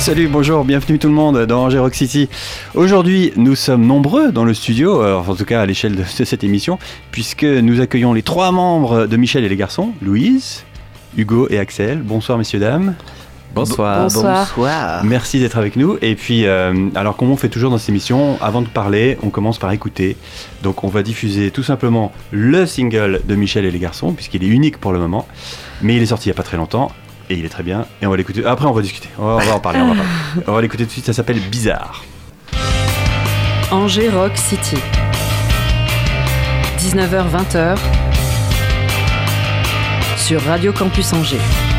Salut, bonjour, bienvenue tout le monde dans Angers Rock City. Aujourd'hui, nous sommes nombreux dans le studio, euh, en tout cas à l'échelle de, de cette émission, puisque nous accueillons les trois membres de Michel et les garçons, Louise, Hugo et Axel. Bonsoir messieurs, dames. Bonsoir. Bonsoir. Merci d'être avec nous. Et puis, euh, alors comme on fait toujours dans cette émission, avant de parler, on commence par écouter. Donc on va diffuser tout simplement le single de Michel et les garçons, puisqu'il est unique pour le moment. Mais il est sorti il n'y a pas très longtemps. Et il est très bien. Et on va l'écouter. Après, on va discuter. On va, on va en parler. On va, parler. On va l'écouter tout de suite. Ça s'appelle Bizarre. Angers Rock City. 19h-20h sur Radio Campus Angers.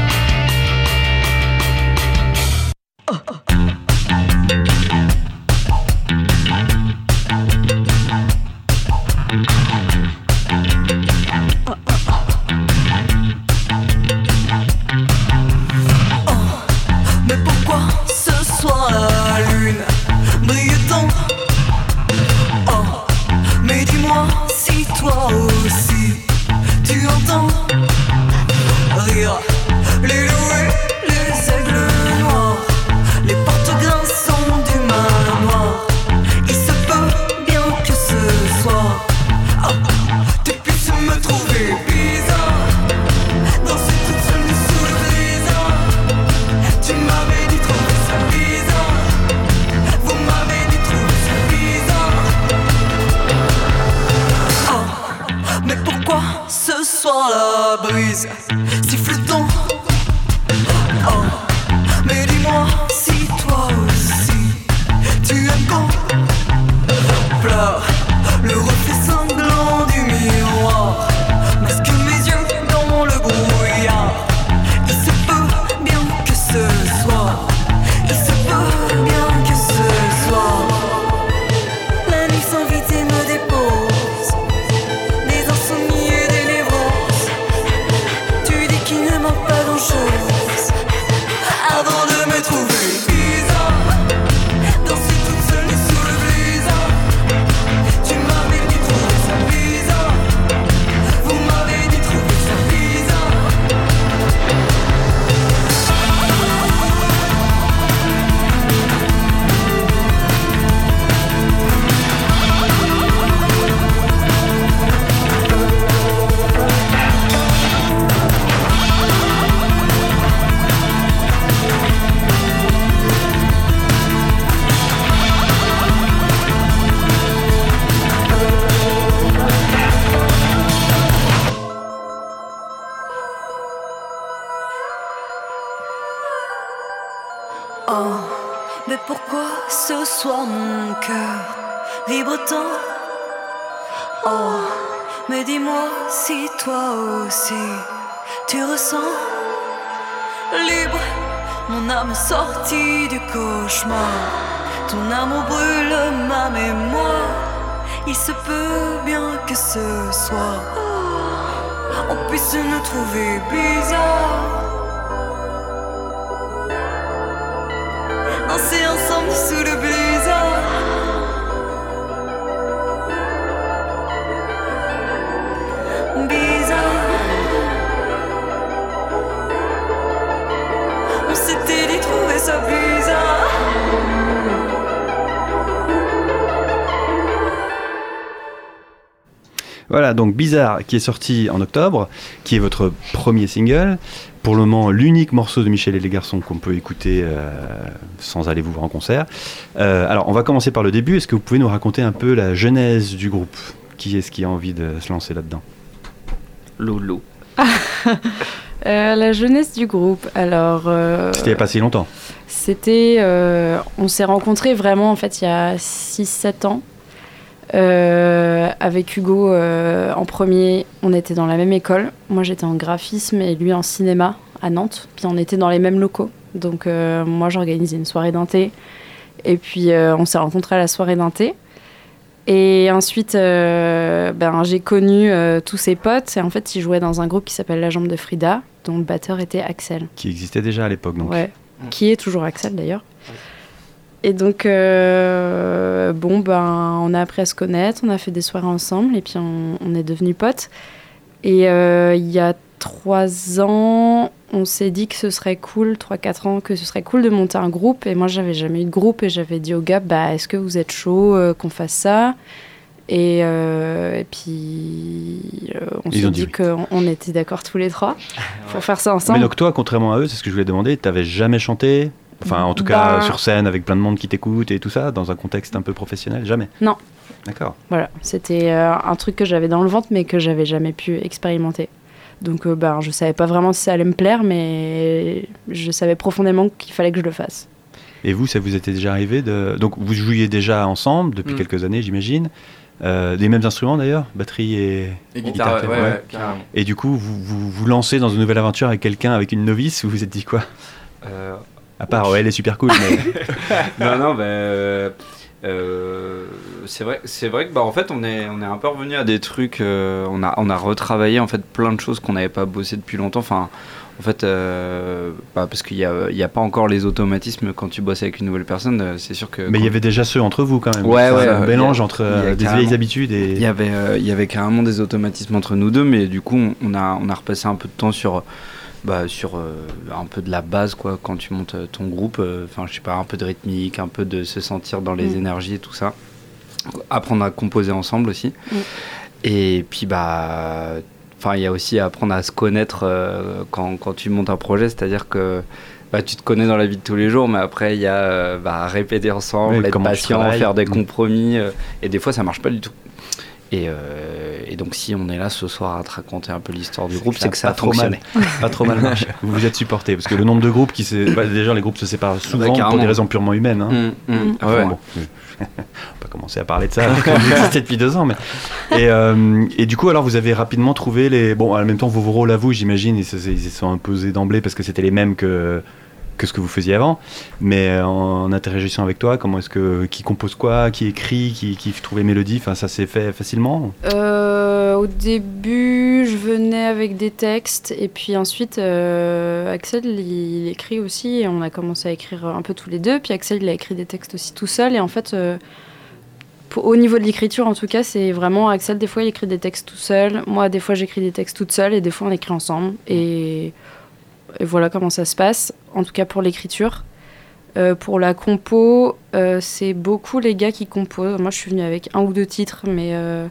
Soir mon cœur vibre tant Oh, mais dis-moi si toi aussi tu ressens libre mon âme sortie du cauchemar. Ton amour brûle ma mémoire. Il se peut bien que ce soir on puisse nous trouver bizarres. Ensemble sous le blizzard. Bizarre. Voilà, donc Bizarre qui est sorti en octobre, qui est votre premier single. Pour le moment, l'unique morceau de Michel et les garçons qu'on peut écouter euh, sans aller vous voir en concert. Euh, alors, on va commencer par le début. Est-ce que vous pouvez nous raconter un peu la genèse du groupe? Qui est-ce qui a envie de se lancer là-dedans? Loulou. Euh, la jeunesse du groupe, alors. euh, C'était il n'y a pas si longtemps. C'était. euh, on s'est rencontrés vraiment, en fait, il y a 6-7 ans. Euh, avec Hugo, euh, en premier, on était dans la même école. Moi, j'étais en graphisme et lui en cinéma à Nantes. Puis on était dans les mêmes locaux. Donc, euh, moi, j'organisais une soirée d'inté. Et puis, on s'est rencontrés à la soirée d'inté. Et ensuite, ben, j'ai connu tous ses potes. Et en fait, ils jouaient dans un groupe qui s'appelle La Jambe de Frida, dont le batteur était Axel. Qui existait déjà à l'époque, donc. Ouais. Qui est toujours Axel d'ailleurs. Et donc, euh, bon, ben, on a appris à se connaître, on a fait des soirées ensemble et puis on, on est devenus potes. Et euh, il y a trois ans, on s'est dit que ce serait cool, 3-4 ans, que ce serait cool de monter un groupe. Et moi, j'avais jamais eu de groupe et j'avais dit au gars, bah, est-ce que vous êtes chaud euh, qu'on fasse ça? Et, et puis, on s'est dit dit oui. qu'on on était d'accord tous les trois pour faire ça Mais ensemble. donc toi, contrairement à eux, c'est ce que je voulais demander, t'avais jamais chanté? Enfin, en tout cas, Ben- sur scène, avec plein de monde qui t'écoute et tout ça, dans un contexte un peu professionnel Jamais Non. D'accord. Voilà, c'était euh, un truc que j'avais dans le ventre, mais que j'avais jamais pu expérimenter. Donc, euh, ben, je savais pas vraiment si ça allait me plaire, mais je savais profondément qu'il fallait que je le fasse. Et vous, ça vous était déjà arrivé de... Donc, vous jouiez déjà ensemble depuis Mm. quelques années, j'imagine. Euh, des mêmes instruments d'ailleurs Batterie et... Et guitare, guitare, ouais, ouais. Et du coup, vous vous, vous lancez dans une nouvelle aventure avec quelqu'un, avec une novice, vous vous êtes dit quoi? Euh, À part, ouais, elle est super cool, mais... non, non, euh, euh, c'est vrai, c'est vrai que bah en fait on est on est un peu revenu à des trucs. euh, on a on a retravaillé en fait plein de choses qu'on n'avait pas bossé depuis longtemps. Enfin, en fait, euh, bah, parce qu'il y a a pas encore les automatismes quand tu bosses avec une nouvelle personne. C'est sûr que. mais il y avait déjà ceux entre vous quand même. Ouais, Enfin, ouais, Un mélange a- entre des vieilles habitudes et... Il y avait, il y avait carrément des automatismes entre nous deux, mais du coup, on a, on a repassé un peu de temps sur, bah, sur euh, un peu de la base, quoi, quand tu montes euh, ton groupe. euh, Enfin, je sais pas, un peu de rythmique, un peu de se sentir dans les Mm. énergies et tout ça. Apprendre à composer ensemble aussi. Mm. Et puis, bah. Enfin, il y a aussi apprendre à se connaître euh, quand, quand tu montes un projet, c'est-à-dire que bah, tu te connais dans la vie de tous les jours, mais après, il y a euh, bah, répéter ensemble, Ouais, être patient, faire des Mm. compromis, euh, et des fois, ça marche pas du tout. Et, euh, et donc, si on est là ce soir à te raconter un peu l'histoire du groupe, c'est que ça a pas trop mal. pas trop mal marché. Vous vous êtes supporté parce que le nombre de groupes qui se... bah, déjà les groupes se séparent souvent pour des raisons purement humaines. hein. Mm, mm. Enfin, Ouais. bon, on va pas commencer à parler de ça existez depuis deux ans mais et, euh, et du coup alors vous avez rapidement trouvé les bon en même temps vos rôles à vous j'imagine ils se, ils se sont imposés d'emblée parce que c'était les mêmes que que ce que vous faisiez avant mais en interagissant avec toi comment est-ce que qui compose quoi qui écrit qui, qui trouve les mélodies enfin ça s'est fait facilement Euh, au début, je venais avec des textes, et puis ensuite, euh, Axel, il, écrit aussi, et on a commencé à écrire un peu tous les deux. Puis Axel, il a écrit des textes aussi tout seul, et en fait, euh, au niveau de l'écriture, en tout cas, c'est vraiment Axel, des fois, il écrit des textes tout seul. Moi, des fois, j'écris des textes toute seule, et des fois, on écrit ensemble. Et, et voilà comment ça se passe, en tout cas pour l'écriture. Euh, pour la compo, euh, c'est beaucoup les gars qui composent. Moi, je suis venue avec un ou deux titres, mais euh,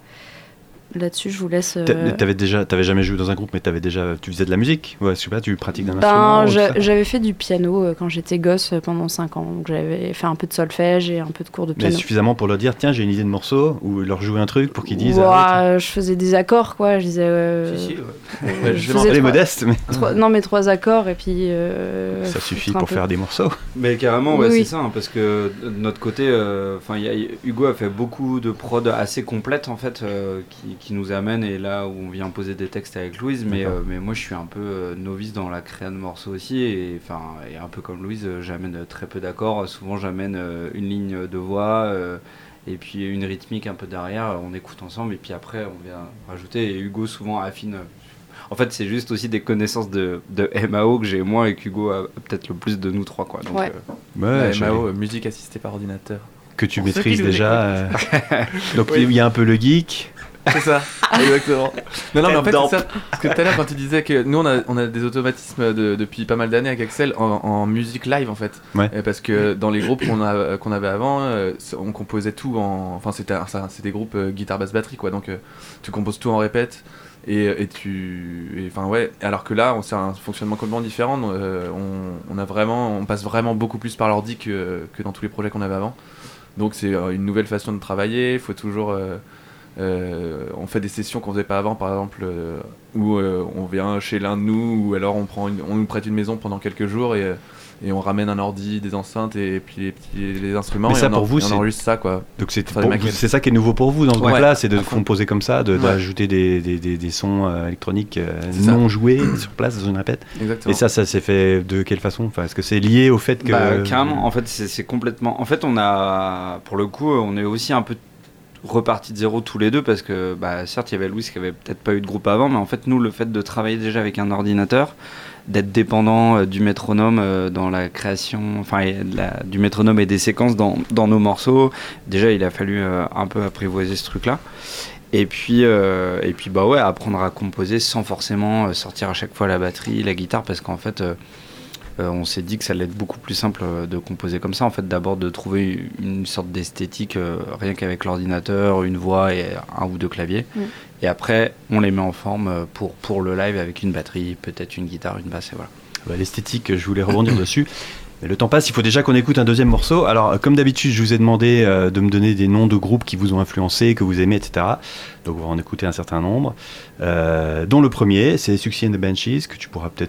là-dessus, je vous laisse. euh, T'a- T'avais déjà, t'avais jamais joué dans un groupe, mais t'avais déjà, tu faisais de la musique. Ouais, je sais pas, tu pratiques d'un instrument. Ben, ça j'avais fait du piano euh, quand j'étais gosse euh, pendant 5 ans. Donc j'avais fait un peu de solfège et un peu de cours de Mais piano. suffisamment pour leur dire, tiens, j'ai une idée de morceau, ou leur jouer un truc pour qu'ils disent. Ouah, ah, je faisais des accords, quoi. Je disais. euh, Si, si, ouais. je faisais Elle est trois- modeste, mais trois- non, mais trois accords et puis. euh, ça suffit pour peu. faire des morceaux. Mais carrément, ouais, Oui, c'est oui. ça, hein, parce que de notre côté, enfin, Hugo a fait beaucoup de prod assez complètes en fait, euh, qui, qui nous amènent et là où on vient poser des textes avec Louise, mais, euh, mais moi je suis un peu euh, novice dans la créa de morceaux aussi, et enfin, et un peu comme Louise, euh, j'amène très peu d'accords, souvent j'amène une ligne de voix. euh, et puis une rythmique un peu derrière, on écoute ensemble et puis après on vient rajouter et Hugo souvent affine. En fait, c'est juste aussi des connaissances de, de MAO que j'ai moins et qu'Hugo a peut-être le plus de nous trois. Quoi. Donc, Ouais. euh, MAO, musique assistée par ordinateur. que tu maîtrises déjà. euh, Donc Oui. il y a un peu le geek. C'est ça, exactement. Non, non, mais en fait, c'est ça. Parce que tout à l'heure, quand tu disais que nous, on a, on a des automatismes de- depuis pas mal d'années avec Axel en, en musique live, en fait. Ouais. Euh, Parce que dans les groupes qu'on a- qu'on avait avant, euh, on composait tout en. Enfin, c'était des groupes euh, guitare, basse, batterie, quoi. Donc, euh, tu composes tout en répète. Et, et tu. Enfin, ouais. Alors que là, on- c'est un fonctionnement complètement différent. euh, on, on a vraiment. On passe vraiment beaucoup plus par l'ordi que, que dans tous les projets qu'on avait avant. Donc, c'est euh, une nouvelle façon de travailler. Il faut toujours. euh, euh, on fait des sessions qu'on faisait pas avant, par exemple, euh, où euh, on vient chez l'un de nous, ou alors on, prend une- on nous prête une maison pendant quelques jours et, et on ramène un ordi, des enceintes et puis les, petits, les instruments. Mais et ça, on, pour en- vous, et on c'est- enregistre ça quoi. Donc c'est c'est ça qui est nouveau pour vous dans ce Ouais, groupe-là, c'est de composer comme ça, de- Ouais. d'ajouter des, des, des, des sons euh, électroniques euh, ça. non joués sur place dans une répète. Exactement. Et ça, ça s'est fait de quelle façon? Enfin, Est-ce que c'est lié au fait que... Bah, carrément, en fait, c'est c'est complètement. En fait, on a, pour le coup, on est aussi un peu reparti de zéro tous les deux parce que, bah, certes, il y avait Louis qui avait peut-être pas eu de groupe avant, mais en fait, nous, le fait de travailler déjà avec un ordinateur, d'être dépendant euh, du métronome euh, dans la création, enfin, du métronome et des séquences dans, dans nos morceaux, déjà, il a fallu euh, un peu apprivoiser ce truc-là. Et puis, et puis bah ouais, apprendre à composer sans forcément sortir à chaque fois la batterie, la guitare, parce qu'en fait, on s'est dit que ça allait être beaucoup plus simple euh, de composer comme ça. En fait, d'abord de trouver une sorte d'esthétique euh, rien qu'avec l'ordinateur, une voix et un ou deux claviers. Mm. Et après, on les met en forme euh, pour, pour le live avec une batterie, peut-être une guitare, une basse, et voilà. Bah, L'esthétique, je voulais rebondir dessus. Mais le temps passe, il faut déjà qu'on écoute un deuxième morceau. Alors, euh, comme d'habitude, je vous ai demandé euh, de me donner des noms de groupes qui vous ont influencé, que vous aimez, etc. Donc, on va en écouter un certain nombre. Euh, dont le premier, c'est Success and the Banshees, que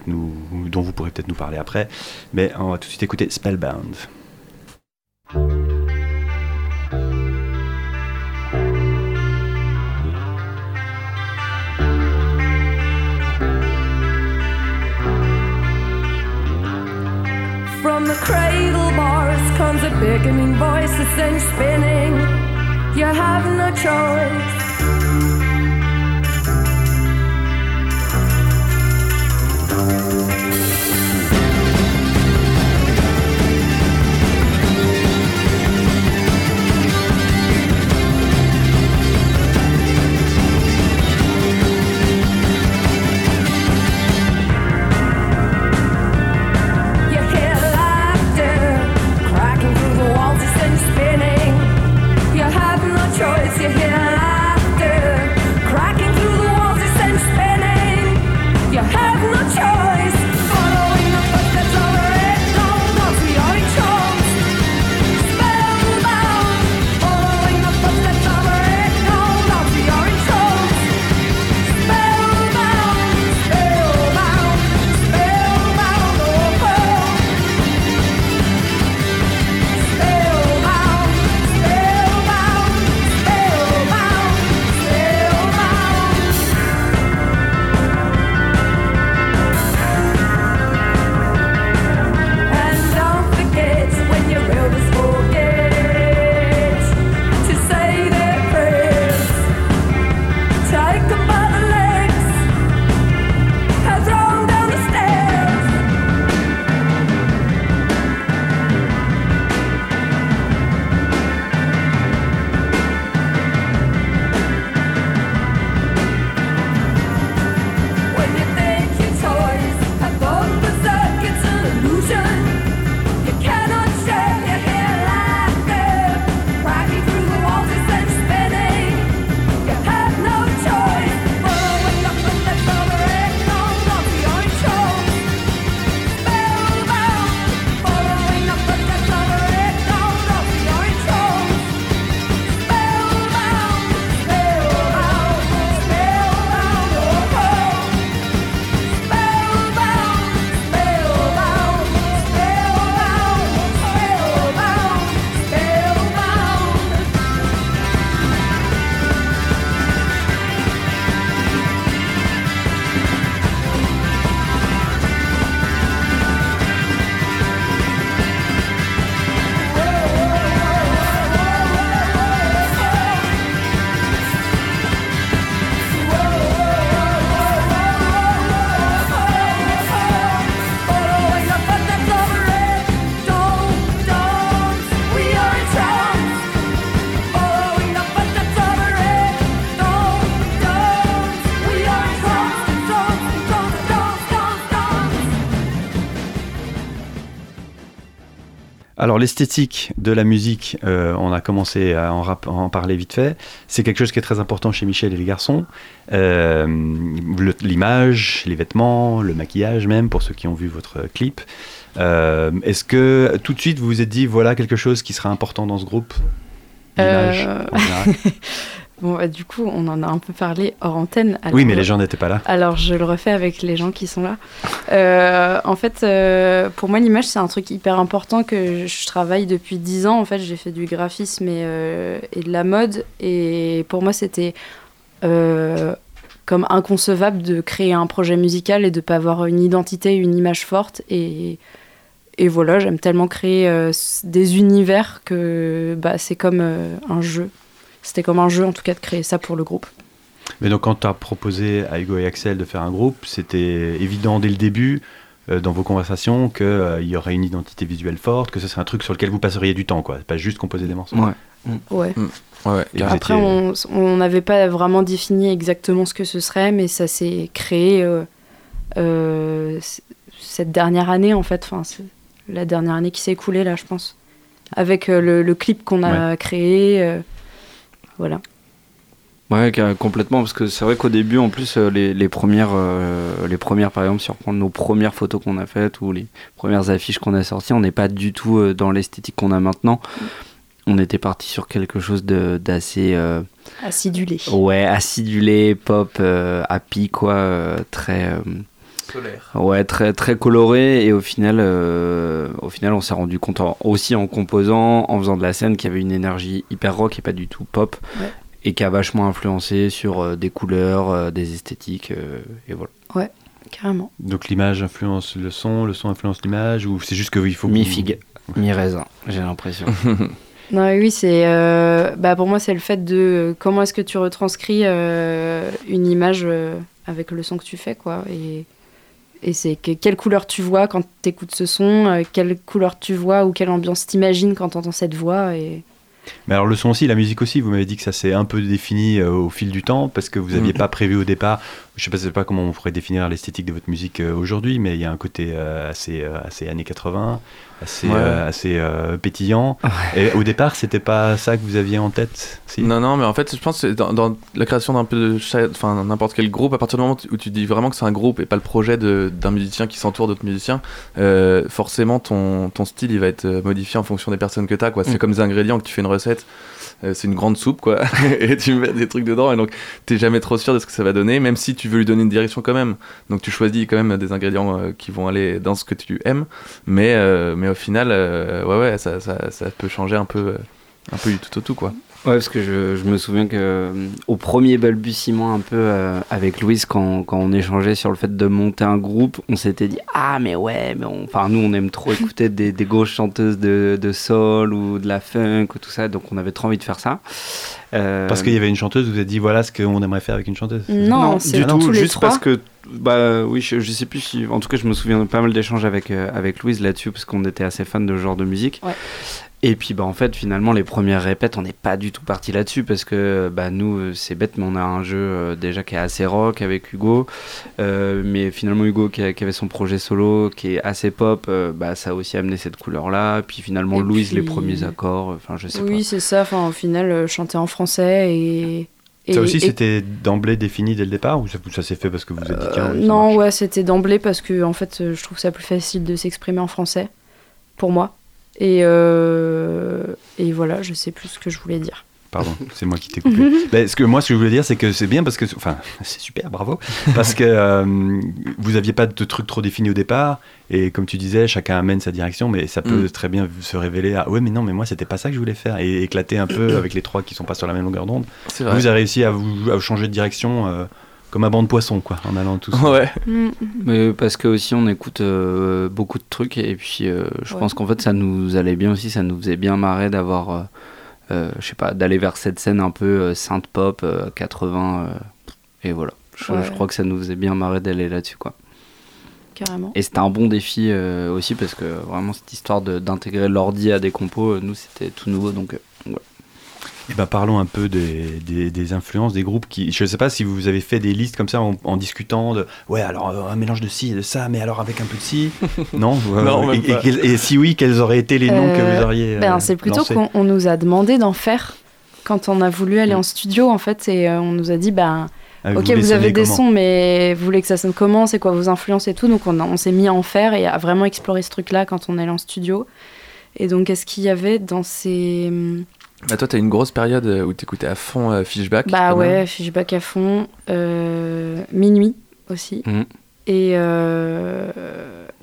dont vous pourrez peut-être nous parler après. Mais on va tout de suite écouter Spellbound. The cradle bars comes a beckoning voice that sends spinning. You have no choice. it's you hear. Alors l'esthétique de la musique, euh, on a commencé à en, rap- à en parler vite fait. C'est quelque chose qui est très important chez Michel et les garçons. Euh, le- L'image, les vêtements, le maquillage même, pour ceux qui ont vu votre clip. Euh, Est-ce que tout de suite vous vous êtes dit, voilà quelque chose qui sera important dans ce groupe? L'image. Bon, bah, du coup, on en a un peu parlé hors antenne. Oui, alors- mais les gens n'étaient pas là. Alors, je le refais avec les gens qui sont là. Euh, en fait, euh, pour moi, l'image, c'est un truc hyper important que je travaille depuis 10 ans. En fait, j'ai fait du graphisme et, euh, et de la mode. Et pour moi, c'était euh, comme inconcevable de créer un projet musical et de pas avoir une identité, une image forte. Et, et voilà, j'aime tellement créer euh, des univers que bah, c'est comme euh, un jeu. C'était comme un jeu, en tout cas, de créer ça pour le groupe. Mais donc, quand tu as proposé à Hugo et Axel de faire un groupe, c'était évident dès le début, euh, dans vos conversations, qu'il y aurait une identité visuelle forte, que ce serait un truc sur lequel vous passeriez du temps, quoi. Pas juste composer des morceaux. Ouais. Ouais. Ouais, vous Après, étiez- on n'avait pas vraiment défini exactement ce que ce serait, mais ça s'est créé euh, euh, cette dernière année, en fait. Enfin, la dernière année qui s'est écoulée, là, je pense. Avec euh, le, le clip qu'on a créé. Voilà. Ouais, complètement, parce que c'est vrai qu'au début, en plus, euh, les, les premières, euh, les premières, par exemple, si on reprend nos premières photos qu'on a faites ou les premières affiches qu'on a sorties, on n'est pas du tout euh, dans l'esthétique qu'on a maintenant. On était parti sur quelque chose de- d'assez, euh, Acidulé. ouais, acidulé, pop, euh, happy, quoi, très, Solaire. ouais, très, très coloré. Et au final, euh, au final, on s'est rendu compte en- aussi en composant, en faisant de la scène, qu'il y avait une énergie hyper rock et pas du tout pop. Ouais. Et qui a vachement influencé sur euh, des couleurs, euh, des esthétiques, euh, et voilà. Carrément. Donc, l'image influence le son, le son influence l'image, ou c'est juste qu'il faut. que vous- Mi-figue, mi-raisin, j'ai l'impression. Non, oui, c'est. euh, bah, pour moi, c'est le fait de comment est-ce que tu retranscris euh, une image euh, avec le son que tu fais, quoi. Et, et c'est que, quelle couleur tu vois quand tu écoutes ce son, euh, quelle couleur tu vois ou quelle ambiance t'imagines quand tu entends cette voix. Et... Mais alors, le son aussi, la musique aussi, vous m'avez dit que ça s'est un peu défini euh, au fil du temps, parce que vous n'aviez Mhm. pas prévu au départ. Je sais je sais pas comment on pourrait définir l'esthétique de votre musique euh, aujourd'hui, mais il y a un côté euh, assez, euh, assez années 80, assez, Ouais. euh, assez euh, pétillant. Et au départ, c'était pas ça que vous aviez en tête si? Non, non, mais en fait, je pense que dans, dans la création d'un peu de enfin n'importe quel groupe, à partir du moment où tu dis vraiment que c'est un groupe et pas le projet de- d'un musicien qui s'entoure d'autres musiciens, euh, forcément ton, ton style il va être modifié en fonction des personnes que tu as. C'est Mm. comme des ingrédients que tu fais une recette, euh, c'est une grande soupe quoi, et tu mets des trucs dedans et donc t'es jamais trop sûr de ce que ça va donner, même si tu veux lui donner une direction quand même. Donc tu choisis quand même des ingrédients euh, qui vont aller dans ce que tu aimes, mais, euh, mais au final, ouais, ouais, ça, ça, ça peut changer un peu, un peu du tout au tout quoi. Ouais, parce que je, je me souviens que euh, au premier balbutiement un peu euh, avec Louise, quand, quand on échangeait sur le fait de monter un groupe, on s'était dit ah mais ouais, mais on- enfin nous on aime trop écouter des, des grosses chanteuses de, de soul ou de la funk ou tout ça, donc on avait trop envie de faire ça. Euh, Parce qu'il y avait une chanteuse, vous avez dit voilà ce qu'on aimerait faire avec une chanteuse. Non, c'est du tout, tous les juste trois. parce que bah oui, je, je sais plus si en tout cas je me souviens de pas mal d'échanges avec euh, avec Louise là-dessus parce qu'on était assez fans de ce genre de musique. Ouais. Et puis bah en fait finalement les premières répètes on n'est pas du tout parti là-dessus parce que bah nous euh, c'est bête mais on a un jeu euh, déjà qui est assez rock avec Hugo Euh, mais finalement Hugo qui, a- qui avait son projet solo qui est assez pop euh, bah ça a aussi amené cette couleur là puis finalement Et Louise les premiers accords enfin je sais Oui, c'est ça. Enfin, au final, euh, chanter en français et. et- ça aussi, et- c'était d'emblée défini dès le départ, ou ça, ça s'est fait parce que vous êtes dit tiens, Euh, ça non, marche ouais, c'était d'emblée parce que en fait, je trouve ça plus facile de s'exprimer en français pour moi. Et, euh, et voilà, je sais plus ce que je voulais dire. Pardon, c'est moi qui t'ai coupé. Ben, ce que moi, ce que je voulais dire, c'est que c'est bien parce que, enfin, c'est super, bravo, parce que euh, vous aviez pas de truc trop défini au départ, et comme tu disais, chacun amène sa direction, mais ça peut Mm. très bien se révéler à ouais, mais non, mais moi, c'était pas ça que je voulais faire, et éclater un peu avec les trois qui sont pas sur la même longueur d'onde. Vous avez réussi à vous à changer de direction euh, comme un banc de poissons, quoi, en allant tous. Ouais. Mais parce que aussi on écoute euh, beaucoup de trucs et puis euh, je Ouais. pense qu'en fait ça nous allait bien aussi, ça nous faisait bien marrer d'avoir, euh, euh, je sais pas, d'aller vers cette scène un peu euh, synth pop euh, 80 euh, et voilà. Je, Ouais. je crois que ça nous faisait bien marrer d'aller là-dessus quoi. Carrément. Et c'était un bon défi euh, aussi parce que vraiment cette histoire d'intégrer l'ordi à des compos, euh, nous c'était tout nouveau donc euh. Et ben parlons un peu des, des, des influences des groupes qui. Je ne sais pas si vous avez fait des listes comme ça en, en discutant de. Ouais, alors euh, un mélange de ci et de ça, mais alors avec un peu de ci. non euh, Non, même et, et et si oui, quels auraient été les noms que Euh, vous auriez. Ben, euh, c'est plutôt qu'on on nous a demandé d'en faire quand on a voulu aller en studio en fait et euh, on nous a dit ben Ah, ok vous avez des sons mais vous voulez que ça sonne comment c'est quoi vos influences et tout donc on, on s'est mis à en faire et à vraiment explorer ce truc là quand on est allé en studio et donc qu'est-ce qu'il y avait dans ces Bah, toi, t'as une grosse période euh, où t'écoutais à fond euh, Fishback. Bah ouais, même. Fishback à fond. euh, minuit aussi. Mhm. Et euh,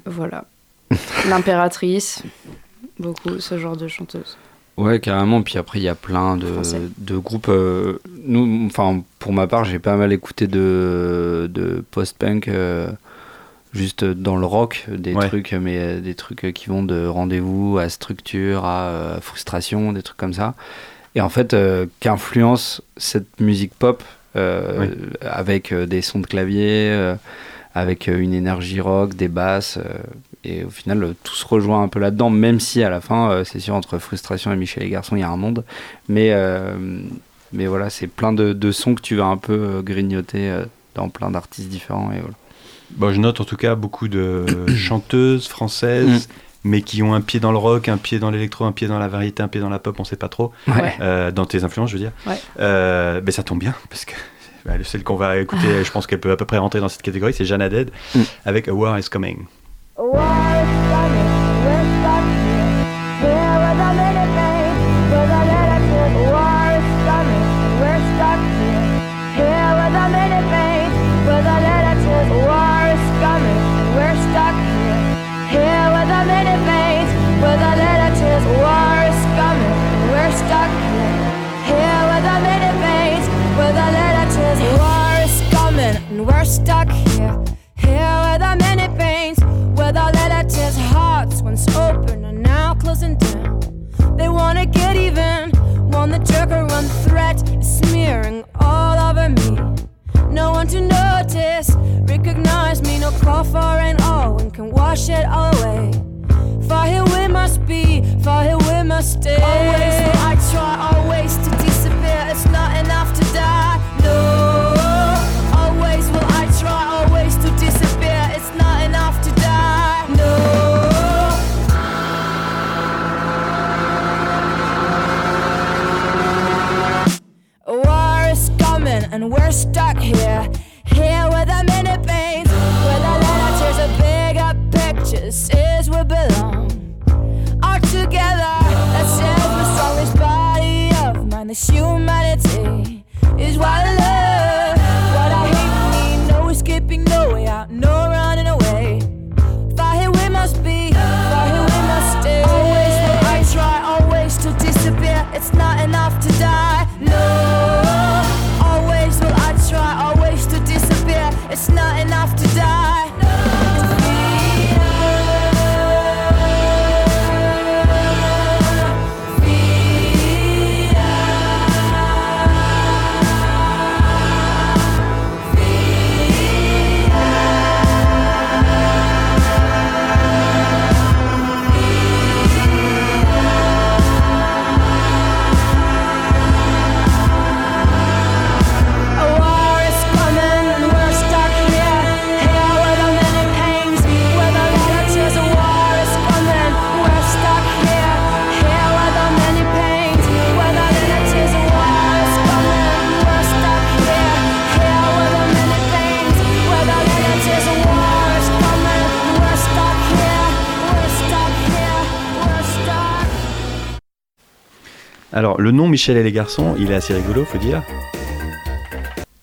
voilà. L'impératrice. Beaucoup ce genre de chanteuse. Ouais, carrément. Puis après, il y a plein de, de groupes. euh, nous, enfin, pour ma part, j'ai pas mal écouté de, de post-punk, euh, juste dans le rock, des Ouais. trucs, mais euh, des trucs qui vont de rendez-vous à structure, à euh, frustration, des trucs comme ça. Et en fait, euh, qu'influence cette musique pop euh, Oui. avec euh, des sons de clavier, euh, avec euh, une énergie rock, des basses. euh, et au final, euh, tout se rejoint un peu là-dedans, même si à la fin, euh, c'est sûr, entre Frustration et Michel et Garçon, il y a un monde. Mais, euh, mais voilà, c'est plein de, de sons que tu vas un peu euh, grignoter euh, dans plein d'artistes différents. Et voilà. Bon, je note en tout cas beaucoup de chanteuses françaises, mais qui ont un pied dans le rock, un pied dans l'électro, un pied dans la variété, un pied dans la pop, on sait pas trop. Ouais. Euh, dans tes influences, je veux dire. Ouais. Euh, ben, ça tombe bien, parce que bah, celle qu'on va écouter, je pense qu'elle peut à peu près rentrer dans cette catégorie, c'est Jeanne Haddad, Mm. avec A War is Coming. War is coming, le nom Michel et les garçons, il est assez rigolo, faut dire.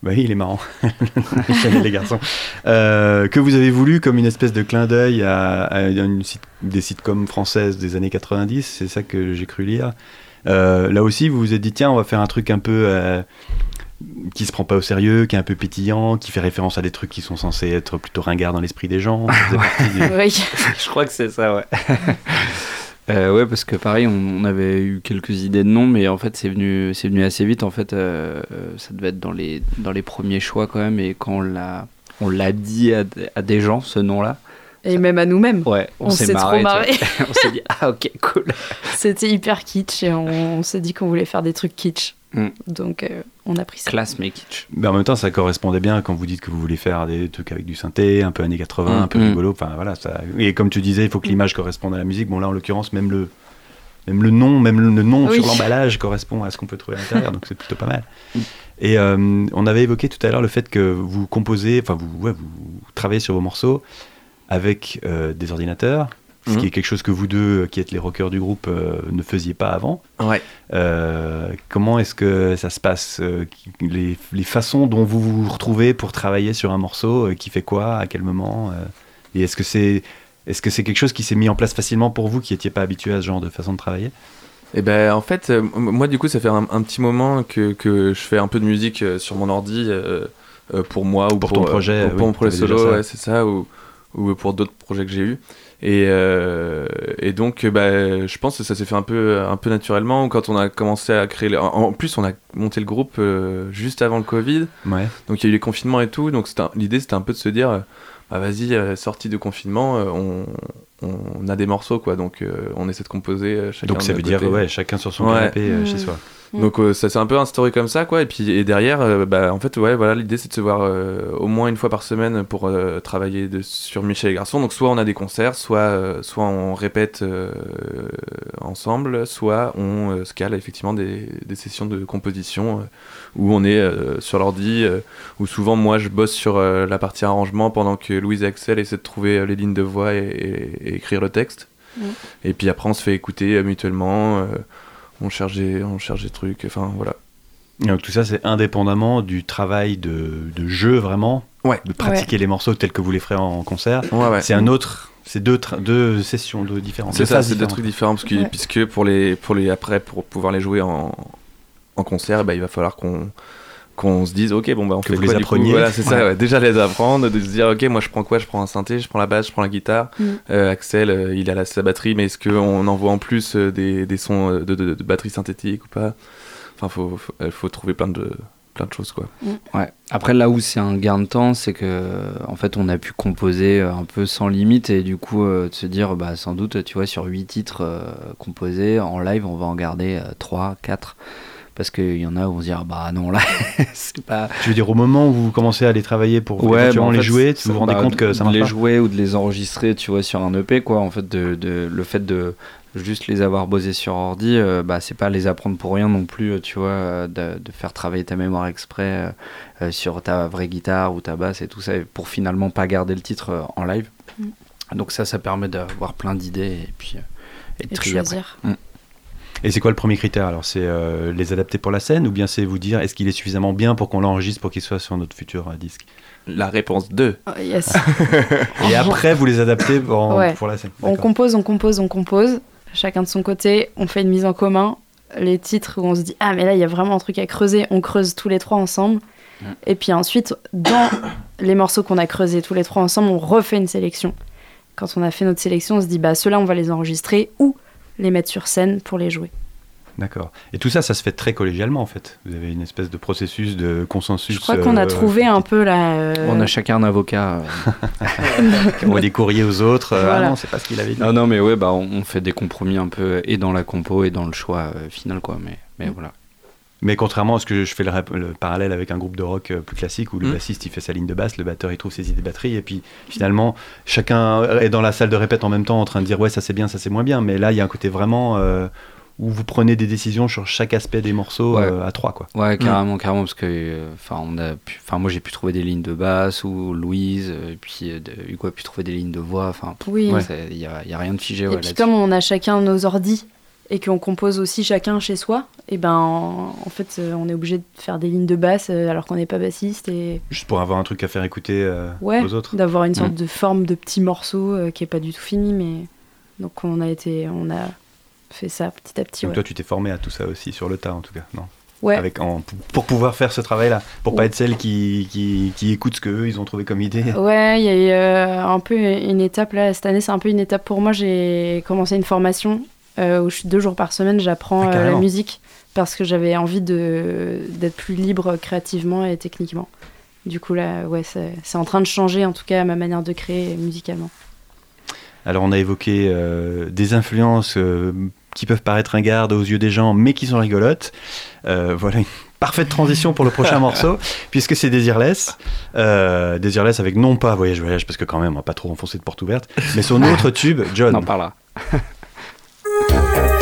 Bah oui, il est marrant. Michel et les garçons. Euh, que vous avez voulu comme une espèce de clin d'œil à, à une sit- des sitcoms françaises des années 90, c'est ça que j'ai cru lire. Euh, là aussi, vous vous êtes dit, tiens, on va faire un truc un peu. euh, qui se prend pas au sérieux, qui est un peu pétillant, qui fait référence à des trucs qui sont censés être plutôt ringards dans l'esprit des gens. Du- Oui. Je crois que c'est ça, ouais. Euh, ouais, parce que pareil, on, on avait eu quelques idées de noms, mais en fait, c'est venu, c'est venu assez vite. En fait, euh, euh, ça devait être dans les, dans les premiers choix quand même. Et quand on l'a, on l'a dit à, à des gens, ce nom-là, Et même à nous-mêmes. ouais, on, On s'est s'est trop marré. on s'est dit, ah ok, cool. C'était hyper kitsch et on, on s'est dit qu'on voulait faire des trucs kitsch. Mm. Donc euh, on a pris ça. Classe mais kitsch. Mais en même temps, ça correspondait bien quand vous dites que vous voulez faire des trucs avec du synthé, un peu années 80, Mm, un peu mm. rigolo. Enfin voilà, ça... Et comme tu disais, il faut que l'image corresponde à la musique. Bon là, en l'occurrence, même le, même le nom, même le nom Oui. sur l'emballage correspond à ce qu'on peut trouver à l'intérieur. donc c'est plutôt pas mal. Mm. Et euh, on avait évoqué tout à l'heure le fait que vous composez, enfin vous, ouais, vous travaillez sur vos morceaux avec euh, des ordinateurs. ce Mhm. qui est quelque chose que vous deux, euh, qui êtes les rockers du groupe, euh, ne faisiez pas avant. Ouais. Euh, comment est-ce que ça se passe les, les façons dont vous vous retrouvez pour travailler sur un morceau, qui fait quoi, à quel moment Et est-ce que c'est est-ce que c'est quelque chose qui s'est mis en place facilement pour vous, qui n'étiez pas habitué à ce genre de façon de travailler? Et ben en fait, moi du coup, ça fait un, un petit moment que, que je fais un peu de musique sur mon ordi pour moi ou Pour pour, ton projet, pour, oui, pour mon projet solo, ouais, c'est ça, ou, ou pour d'autres projets que j'ai eu. Et, euh, et donc, bah, je pense que ça s'est fait un peu, un peu naturellement quand on a commencé à créer. les- En, plus, on a monté le groupe euh, juste avant le Covid. Ouais. Donc il y a eu les confinements et tout, donc l'idée c'était un peu de se dire, bah vas-y, euh, sortie de confinement, euh, on, on a des morceaux quoi, donc euh, on essaie de composer euh, chacun Donc ça veut dire ouais, chacun sur son Ouais. canapé chez soi. Donc euh, ça s'est un peu instauré comme ça quoi, et puis et derrière, euh, bah en fait ouais voilà l'idée c'est de se voir euh, au moins une fois par semaine pour travailler de- sur Michel et les garçons. Donc soit on a des concerts, soit soit on répète ensemble, soit on se cale effectivement des, des sessions de composition où on est sur l'ordi, où souvent moi je bosse sur la partie arrangement pendant que Louise et Axel essaient de trouver les lignes de voix et, et- et écrire le texte. Mm. Et puis après on se fait écouter mutuellement, on cherche des, on cherche des trucs, enfin voilà. Et donc tout ça, c'est indépendamment du travail de, de jeu vraiment, Ouais. de pratiquer les morceaux tels que vous les ferez en concert. Ouais, ouais. C'est un autre, c'est deux, deux sessions de différentes. C'est ça, c'est deux trucs différents parce que, Ouais. puisque pour les, pour les après pour pouvoir les jouer en, en concert, bah, il va falloir qu'on qu'on se dise ok bon bah on Que fait vous quoi les du coup appreniez. voilà c'est ça Ouais. ouais. déjà les apprendre de se dire ok moi je prends quoi? Je prends un synthé je prends la basse je prends la guitare Mm. Euh, Axel euh, il a la, sa batterie mais est-ce qu'on envoie en plus euh, des, des sons de, de, de batterie synthétique ou pas? Enfin faut, faut, faut trouver plein de plein de choses quoi Ouais. Après, là où c'est un gain de temps, c'est que en fait, on a pu composer un peu sans limite et du coup, euh, de se dire, bah, sans doute, tu vois, sur 8 titres euh, composés en live, on va en garder 3, 4. Parce qu'il y en a où on se dit, ah, bah non, là, c'est pas. Tu veux dire au moment où vous commencez à les travailler pour Ouais, bah, en les fait, jouer, ça- vous vous rendez bah, compte que ça de marche les pas jouer ou de les enregistrer, tu vois, sur un EP, quoi. En fait, de, de- le fait de juste les avoir posés sur ordi, euh, bah, c'est pas les apprendre pour rien non plus, euh, tu vois, euh, de, de faire travailler ta mémoire exprès sur ta vraie guitare ou ta basse et tout ça, pour finalement pas garder le titre en live. Mm. Donc ça, ça permet d'avoir plein d'idées et puis euh, et de Et de après. choisir. Et c'est quoi le premier critère? Alors c'est euh, les adapter pour la scène ou bien c'est vous dire est-ce qu'il est suffisamment bien pour qu'on l'enregistre pour qu'il soit sur notre futur euh, disque? La réponse 2 Oh, yes. Et après vous les adaptez pour, Ouais. pour la scène. On compose, on compose, on compose, chacun de son côté, on fait une mise en commun. Les titres où on se dit Ah, mais là, il y a vraiment un truc à creuser, on creuse tous les trois ensemble. Et puis ensuite, dans les morceaux qu'on a creusés tous les trois ensemble, on refait une sélection. Quand on a fait notre sélection, on se dit Bah, ceux-là, on va les enregistrer ou les mettre sur scène pour les jouer. D'accord. Et tout ça, ça se fait très collégialement en fait. Vous avez une espèce de processus de consensus. Je crois qu'on a euh, trouvé un peu la. euh, On a chacun un avocat. euh, On envoie des courriers aux autres. euh, Voilà. Ah non, c'est pas ce qu'il avait dit. Non, non, mais ouais, bah, on, on fait des compromis un peu et dans la compo et dans le choix euh, final, quoi. Mais, mais Mm. voilà. Mais contrairement à ce que je fais le, parallèle avec un groupe de rock euh, plus classique où le Mm. bassiste il fait sa ligne de basse, le batteur il trouve ses idées de batterie et puis finalement chacun est dans la salle de répète en même temps en train de dire ouais ça c'est bien, ça c'est moins bien. Mais là il y a un côté vraiment euh, où vous prenez des décisions sur chaque aspect des morceaux Ouais. euh, à trois quoi. Ouais, carrément, carrément, parce que, euh, enfin, on a pu, enfin, moi j'ai pu trouver des lignes de basse ou Louise, et puis euh, Hugo a pu trouver des lignes de voix. Enfin, Oui. il y a, y a rien de figé. Et ouais, puis comme on a chacun nos ordis et qu'on compose aussi chacun chez soi, et ben en, en fait euh, on est obligé de faire des lignes de basse euh, alors qu'on n'est pas bassiste et Juste pour avoir un truc à faire écouter euh, ouais, aux autres. d'avoir une sorte Mm. de forme de petits morceaux euh, qui est pas du tout fini mais donc on a été on a fait ça petit à petit. Donc Ouais. toi tu t'es formé à tout ça aussi sur le tas en tout cas, non? Ouais. Avec, en- pour pouvoir faire ce travail-là, pour pas Ouais. être celle qui, qui, qui écoute ce qu'eux ils ont trouvé comme idée. Ouais, il y a eu euh, un peu une étape là cette année, c'est un peu une étape pour moi. J'ai commencé une formation où je suis deux jours par semaine, j'apprends Ah, euh, la musique parce que j'avais envie de d'être plus libre créativement et techniquement. Du coup là, ouais, c'est en train de changer en tout cas ma manière de créer musicalement. Alors on a évoqué euh, des influences euh, qui peuvent paraître ringardes aux yeux des gens, mais qui sont rigolotes. Euh, voilà une parfaite transition pour le prochain morceau, puisque c'est Desireless. Euh, Desireless avec non pas Voyage Voyage, parce que quand même on va pas trop enfoncer de porte ouverte, mais son autre tube, John. Non, par là. Il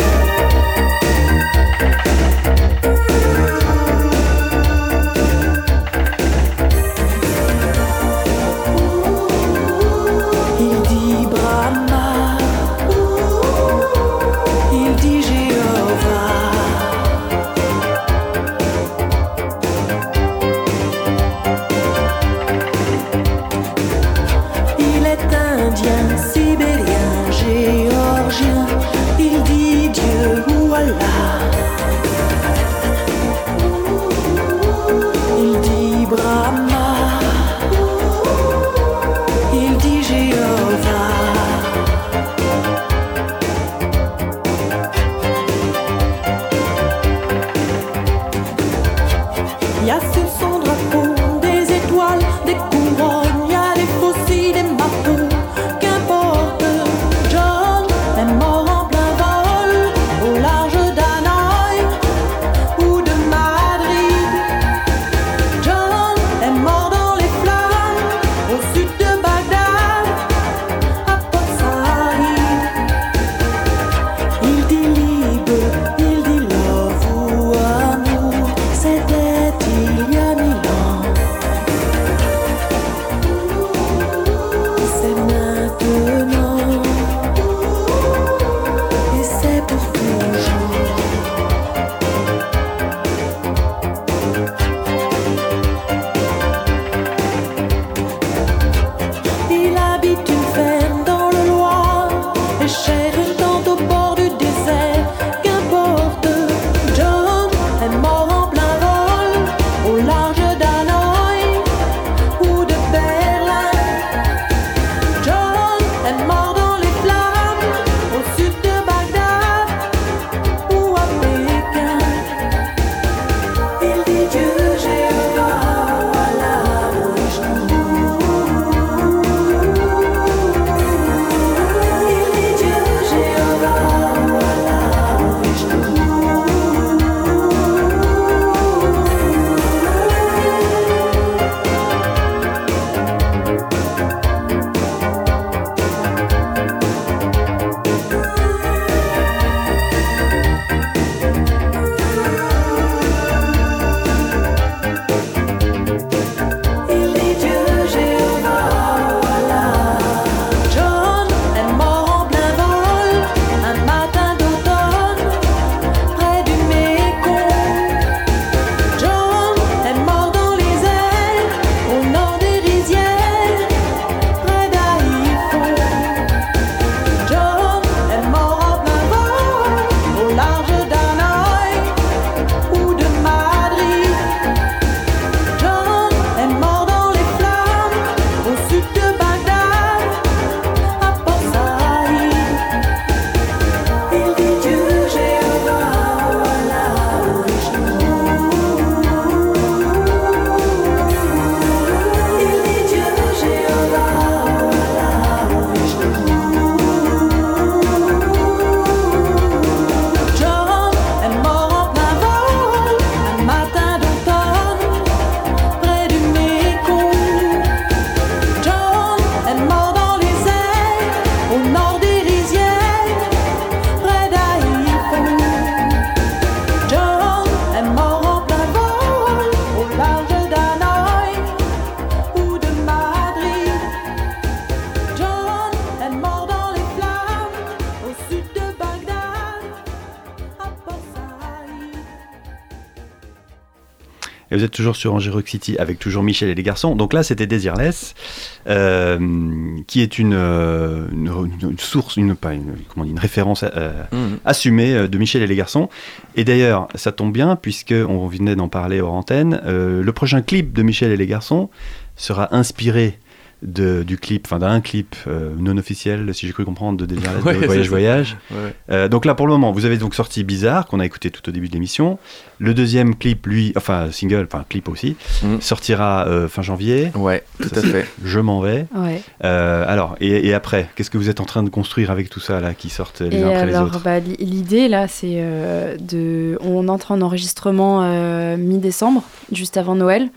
vous êtes toujours sur Angers Rock City avec toujours Michel et les garçons. Donc là, c'était Desireless, euh, qui est une, euh, une, une source, une, pas une, comment on dit, une référence euh, Mhm. assumée de Michel et les garçons. Et d'ailleurs, ça tombe bien, puisque on venait d'en parler hors antenne. euh, le prochain clip de Michel et les garçons sera inspiré de, du clip, enfin d'un clip euh, non officiel, si j'ai cru comprendre, de Desireless, Ouais, de Voyage. Voyage. Ouais. Euh, donc là, pour le moment, vous avez donc sorti Bizarre, qu'on a écouté tout au début de l'émission. Le deuxième clip, lui, enfin single, enfin clip aussi, Mhm. sortira euh, fin janvier. Ouais, tout Ça, à fait. Je m'en vais. Ouais. Euh, alors, et, et après, qu'est-ce que vous êtes en train de construire avec tout ça là, qui sortent les Et uns après les alors, autres bah, li- l'idée là, c'est euh, de. On entre en enregistrement euh, mi-décembre, juste avant Noël,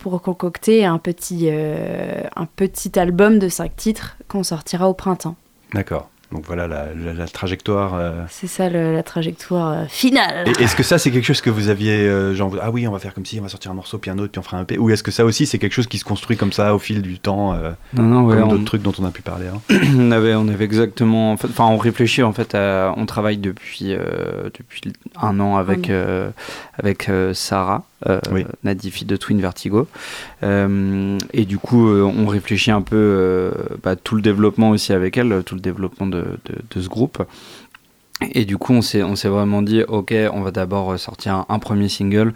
pour concocter un petit, euh, un petit album de cinq titres qu'on sortira au printemps. D'accord. Donc voilà la, la- la trajectoire. euh. C'est ça le- la trajectoire euh, finale. Et Est-ce que ça, c'est quelque chose que vous aviez, euh, genre, ah oui, on va faire comme si, on va sortir un morceau, puis un autre, puis on fera un EP Ou est-ce que ça aussi, c'est quelque chose qui se construit comme ça au fil du temps, euh, Non, non, ouais, comme on, d'autres trucs dont on a pu parler hein on avait, on avait exactement. Enfin, on réfléchit en fait. À, on travaille depuis euh, depuis un an avec euh, avec euh, Sarah, Oui. Nadifi de Twin Vertigo, Euh, et du coup, euh, on réfléchit un peu euh, bah, tout le développement aussi avec elle, tout le développement de, de, de ce groupe. Et du coup, on s'est on s'est vraiment dit, ok, on va d'abord sortir un, un premier single,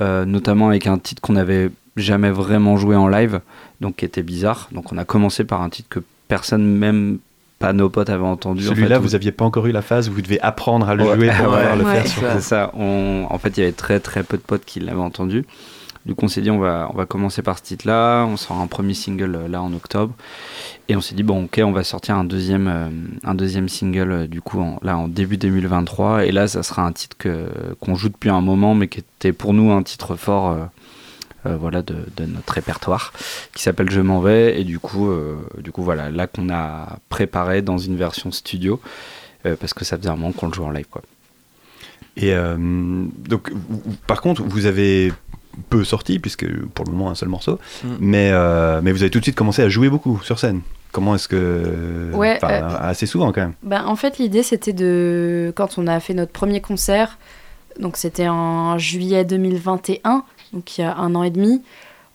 euh, notamment avec un titre qu'on n'avait jamais vraiment joué en live, donc qui était bizarre. Donc on a commencé par un titre que personne, même pas nos potes, avait entendu. en Celui-là, fait, vous aviez pas encore eu la phase où vous devez apprendre à le Ouais. jouer pour Ouais. pouvoir le Ouais. faire sur c'est ça. On, en fait, il y avait très très peu de potes qui l'avaient entendu. Du coup, on s'est dit, on va, on va commencer par ce titre-là. On sort un premier single euh, là en octobre. Et on s'est dit, bon, ok, on va sortir un deuxième, euh, un deuxième single euh, du coup en, là en début 2023. Et là, ça sera un titre qu'on joue depuis un moment, mais qui était pour nous un titre fort. euh, voilà de, de notre répertoire qui s'appelle Je m'en vais et du coup euh, du coup voilà là qu'on a préparé dans une version studio euh, parce que ça faisait un moment qu'on le joue en live quoi Et euh, donc, par contre, vous avez peu sorti, puisque pour le moment un seul morceau, Mm. mais, euh, mais vous avez tout de suite commencé à jouer beaucoup sur scène. Comment est-ce que. Ouais, Enfin, euh, assez souvent quand même. Ben, en fait, l'idée, c'était de. Quand on a fait notre premier concert, donc c'était en juillet 2021, donc il y a un an et demi,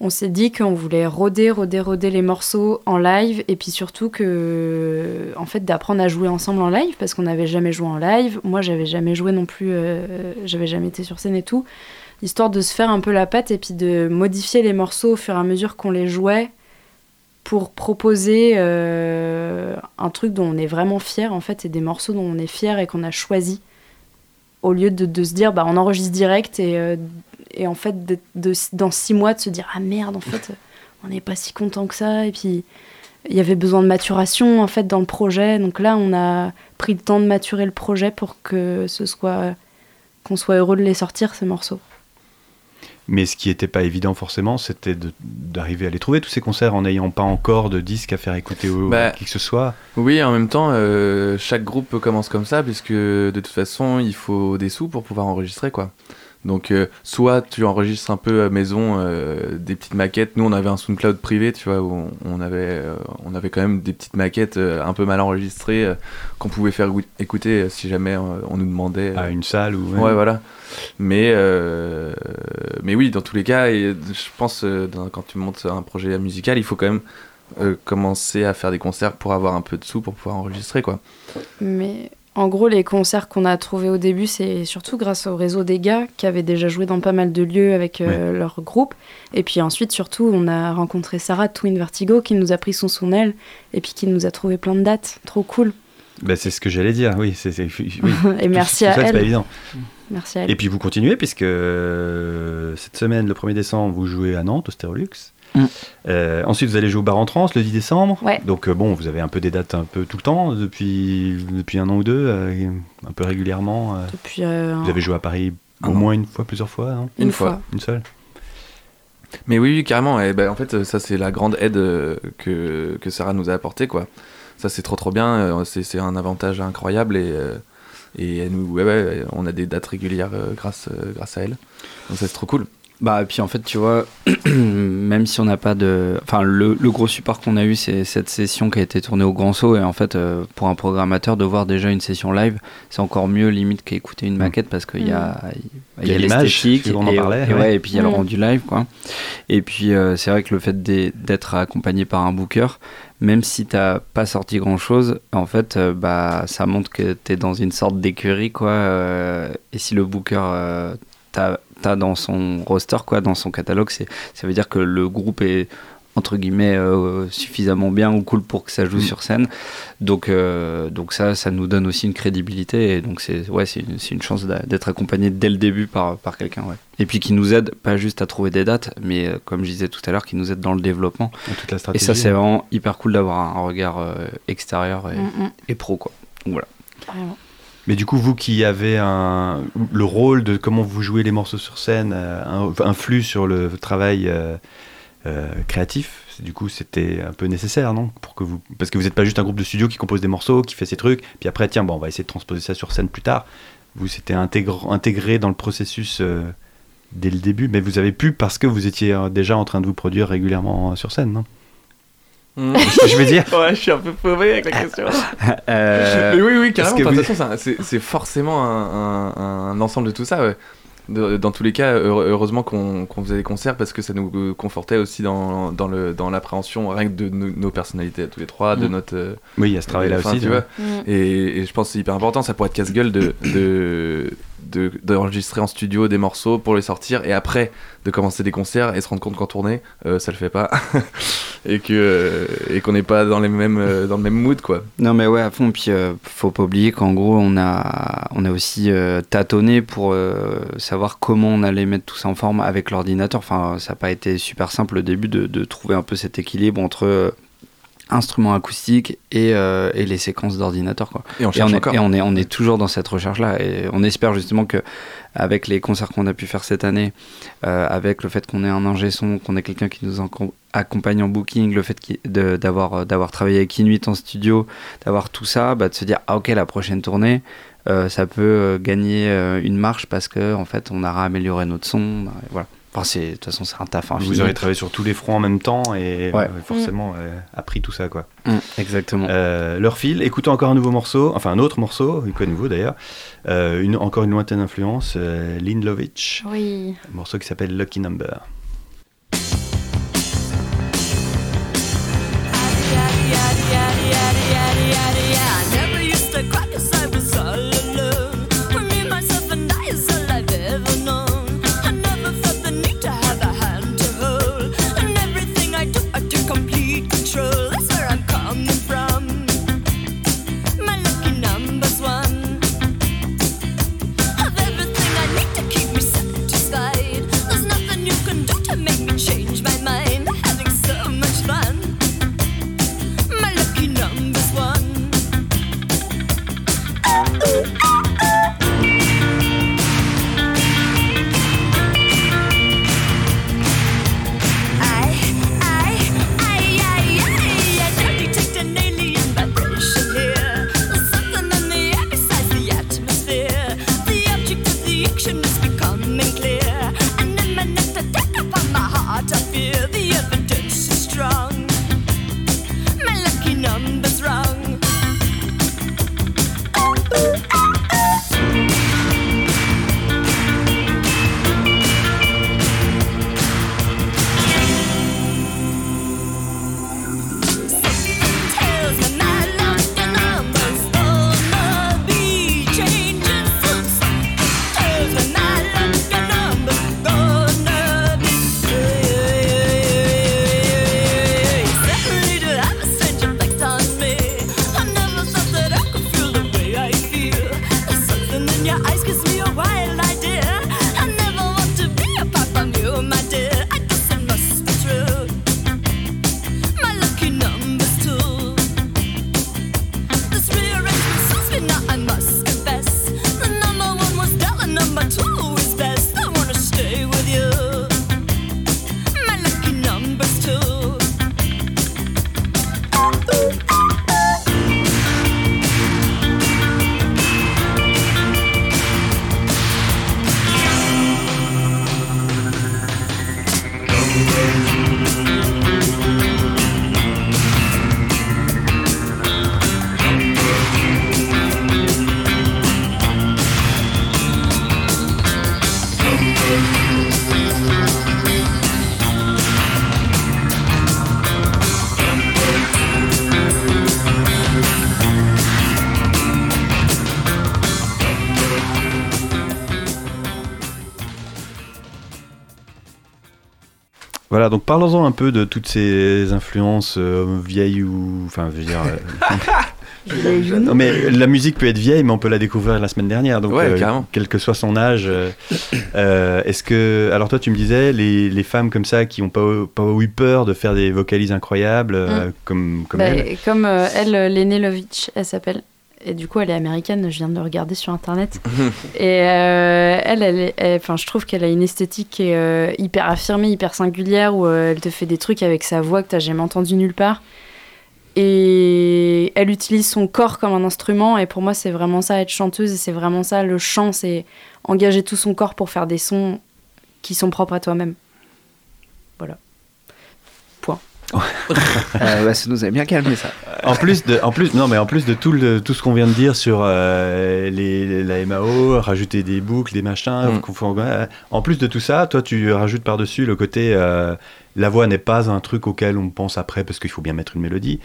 on s'est dit qu'on voulait roder, roder, roder les morceaux en live, et puis surtout que. En fait, d'apprendre à jouer ensemble en live, parce qu'on n'avait jamais joué en live. Moi, j'avais jamais joué non plus, euh, j'avais jamais été sur scène et tout. Histoire de se faire un peu la patte et puis de modifier les morceaux au fur et à mesure qu'on les jouait pour proposer euh, un truc dont on est vraiment fier en fait et des morceaux dont on est fier et qu'on a choisi au lieu de, de se dire bah on enregistre direct et, euh, et en fait de, de- dans six mois de se dire ah merde en fait on n'est pas si content que ça. Et puis il y avait besoin de maturation en fait dans le projet. Donc là on a pris le temps de maturer le projet pour que ce soit qu'on soit heureux de les sortir ces morceaux Mais ce qui n'était pas évident forcément, c'était d'arriver à les trouver, tous ces concerts, en n'ayant pas encore de disques à faire écouter au, Bah, à qui que ce soit. Oui, en même temps, euh, chaque groupe commence comme ça, puisque de toute façon, il faut des sous pour pouvoir enregistrer, quoi. Donc, euh, soit tu enregistres un peu à maison euh, des petites maquettes. Nous, on avait un SoundCloud privé, tu vois, où on, on avait, euh, on avait quand même des petites maquettes euh, un peu mal enregistrées euh, qu'on pouvait faire écouter euh, si jamais euh, on nous demandait. À une salle ou. Ouais, voilà. Mais, euh, mais oui, dans tous les cas, et je pense euh, dans- quand tu montes un projet musical, il faut quand même euh, commencer à faire des concerts pour avoir un peu de sous pour pouvoir enregistrer, quoi. Mais en gros, les concerts qu'on a trouvés au début, c'est surtout grâce au réseau des gars qui avaient déjà joué dans pas mal de lieux avec euh, leur groupe. Et puis ensuite, surtout, on a rencontré Sarah de Twin Vertigo qui nous a pris son son aile et puis qui nous a trouvé plein de dates. Trop cool. Bah, c'est ce que j'allais dire, oui. c'est c'est- oui. et merci Tout à ça, c'est pas elle. évident. Merci à elle. Et puis vous continuez, puisque euh, cette semaine, le 1er décembre, vous jouez à Nantes, au Stérolux. Mm. Euh, ensuite, vous allez jouer au Bar en Trance le 10 décembre. Ouais. Donc, euh, bon, vous avez un peu des dates un peu tout le temps, depuis, depuis un an ou deux, euh, un peu régulièrement. euh. Depuis euh, Vous avez joué à Paris au an. moins une fois, plusieurs fois, hein une, une fois. fois. Une seule Mais oui, oui, carrément. Et ben, en fait, ça, c'est la grande aide que, que Sarah nous a apporté, quoi. Ça, c'est trop, trop bien. C'est c'est un avantage incroyable et, et elle nous, ouais, ouais, on a des dates régulières euh, grâce, euh, grâce à elle. Donc, ça, c'est trop cool. Bah, et puis en fait, tu vois, même si on n'a pas de. Enfin, le, le gros support qu'on a eu, c'est cette session qui a été tournée au Grand Saut. Et en fait, euh, pour un programmateur, de voir déjà une session live, c'est encore mieux limite qu'écouter une maquette parce qu'il y a, il y a l'image, l'esthétique. et, parlait, et ouais. ouais, et puis il y a le Mm. rendu live, quoi. Et puis, euh, c'est vrai que le fait d'être accompagné par un booker, même si t'as pas sorti grand chose, en fait, euh, bah, ça montre que t'es dans une sorte d'écurie, quoi. euh, et si le booker euh, dans son roster, quoi, dans son catalogue, c'est ça veut dire que le groupe est entre guillemets euh, suffisamment bien ou cool pour que ça joue Mm. sur scène. Donc, euh, donc ça, ça nous donne aussi une crédibilité. Et donc c'est ouais, c'est une, c'est une chance d'être accompagné dès le début par, par quelqu'un. Ouais. Et puis qui nous aide pas juste à trouver des dates, mais euh, comme je disais tout à l'heure, qui nous aide dans le développement. Toute la Et stratégie. ça, c'est vraiment hyper cool d'avoir un regard euh, extérieur et, Mm, mm, et pro. Quoi. Donc voilà. carrément. Mais du coup, vous qui avez un, le rôle de comment vous jouez les morceaux sur scène, euh, influe sur le travail euh, euh, créatif. Du coup, c'était un peu nécessaire, non Pour que vous, parce que vous n'êtes pas juste un groupe de studio qui compose des morceaux, qui fait ses trucs, puis après, tiens, bon, on va essayer de transposer ça sur scène plus tard. Vous, c'était intégr- intégré dans le processus euh, dès le début, mais vous avez pu parce que vous étiez euh, déjà en train de vous produire régulièrement euh, sur scène, non? Je veux dire Ouais, je suis un peu paumé avec la question. Euh, Mais oui, oui, carrément. De vous- toute façon, c'est forcément un, un- un ensemble de tout ça. ouais. De- dans tous les cas, heure- heureusement qu'on faisait des concerts parce que ça nous euh, confortait aussi dans, dans le- dans l'appréhension rien que de nos, nos personnalités à tous les trois, de Mm. notre. euh, Oui, il y a ce travail-là aussi. tu vois. Mm. Et, et je pense que c'est hyper important, ça pourrait être casse-gueule de, de, de- d'enregistrer en studio des morceaux pour les sortir et après de commencer des concerts et se rendre compte qu'en tournée, euh, ça le fait pas. et, que, euh, et qu'on n'est pas dans, les mêmes, euh, dans le même mood, quoi. Non mais ouais à fond puis euh, faut pas oublier qu'en gros on a on a aussi tâtonné pour savoir comment on allait mettre tout ça en forme avec l'ordinateur enfin ça n'a pas été super simple au début de, de trouver un peu cet équilibre entre instruments acoustiques et, euh, et les séquences d'ordinateur quoi. Et on et on, est, et on est on est toujours dans cette recherche là et on espère justement que avec les concerts qu'on a pu faire cette année euh, avec le fait qu'on ait un ingé son qu'on ait quelqu'un qui nous accompagne en booking le fait d'avoir euh, d'avoir travaillé avec Inuit en studio d'avoir tout ça bah, de se dire ah ok la prochaine tournée euh, ça peut gagner une marche parce que en fait on aura amélioré notre son on a- voilà enfin c'est de toute façon c'est un taf infini. Vous aurez travaillé sur tous les fronts en même temps et Ouais. euh, forcément euh, appris tout ça, quoi. Mm, exactement Euh, leur fil, écoutons encore un nouveau morceau, enfin un autre morceau, pas nouveau d'ailleurs, Euh, une, encore une lointaine influence, euh, Lynn Lovitch, Oui. un morceau qui s'appelle Lucky Number. Voilà, donc parlons-en un peu de toutes ces influences euh, vieilles ou. Enfin, je veux dire. euh, non, mais la musique peut être vieille, mais on peut la découvrir la semaine dernière. Donc, Ouais, euh, quel que soit son âge. Est-ce que. Alors, toi, tu me disais, les, les femmes comme ça qui n'ont pas, pas eu peur de faire des vocalises incroyables, euh, comme, comme Bah, elle. comme euh, elle, Lene Lovitch, elle s'appelle. Et du coup, elle est américaine, je viens de le regarder sur internet. et euh, elle, elle, enfin, je trouve qu'elle a une esthétique qui est, euh, hyper affirmée, hyper singulière, où euh, elle te fait des trucs avec sa voix que t'as jamais entendu nulle part. Et elle utilise son corps comme un instrument, et pour moi, c'est vraiment ça, être chanteuse, et c'est vraiment ça, le chant, c'est engager tout son corps pour faire des sons qui sont propres à toi-même. Euh, bah, ça nous a bien calmé ça. En plus de, en plus, non, mais en plus de tout, le, tout ce qu'on vient de dire sur euh, les, la MAO, rajouter des boucles, des machins, Mm. euh, en plus de tout ça, toi, tu rajoutes par-dessus le côté euh, la voix n'est pas un truc auquel on pense après parce qu'il faut bien mettre une mélodie.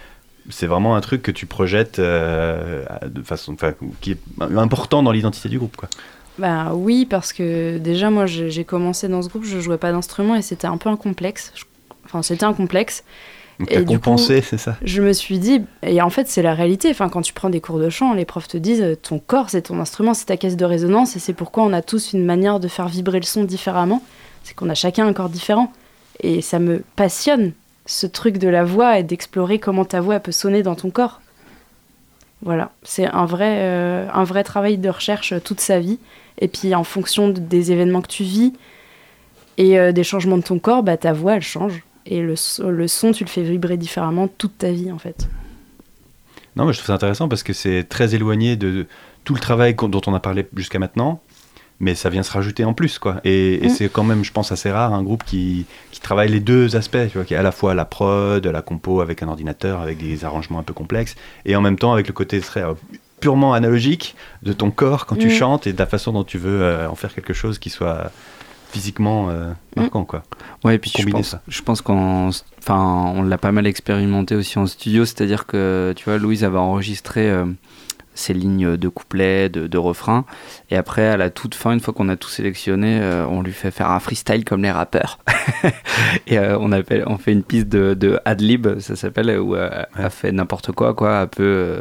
C'est vraiment un truc que tu projettes euh, de façon, qui est important dans l'identité du groupe, quoi. Bah oui, parce que déjà, moi, j'ai j'ai commencé dans ce groupe, je jouais pas d'instrument et c'était un peu un complexe. Je- Enfin, c'était un complexe. Donc Et du compensé, c'est ça? Je me suis dit, et en fait, c'est la réalité. Enfin, quand tu prends des cours de chant, les profs te disent euh, ton corps, c'est ton instrument, c'est ta caisse de résonance, et c'est pourquoi on a tous une manière de faire vibrer le son différemment. C'est qu'on a chacun un corps différent. Et ça me passionne, ce truc de la voix et d'explorer comment ta voix peut sonner dans ton corps. Voilà, c'est un vrai, euh, un vrai travail de recherche euh, toute sa vie. Et puis, en fonction de- des événements que tu vis et euh, des changements de ton corps, bah, ta voix, elle change. Et le, so- le son, tu le fais vibrer différemment toute ta vie, en fait. Non, mais je trouve ça intéressant parce que c'est très éloigné de tout le travail dont on a parlé jusqu'à maintenant, mais ça vient se rajouter en plus, quoi. Et, et Mm. c'est quand même, je pense, assez rare un groupe qui, qui travaille les deux aspects, tu vois, qui est à la fois la prod, la compo avec un ordinateur, avec des arrangements un peu complexes, et en même temps avec le côté très euh, purement analogique de ton corps quand tu Mm. chantes et de la façon dont tu veux euh, en faire quelque chose qui soit physiquement euh, marquant, quoi. Ouais, et puis je pense, ça. je pense qu'on enfin, on l'a pas mal expérimenté aussi en studio, c'est-à-dire que tu vois, Louise avait enregistré euh, ses lignes de couplets, de, de refrains, et après, à la toute fin, une fois qu'on a tout sélectionné, euh, on lui fait faire un freestyle comme les rappeurs. et euh, on, appelle, on fait une piste de, de ad-lib, ça s'appelle, où elle fait n'importe quoi, quoi, peut, euh,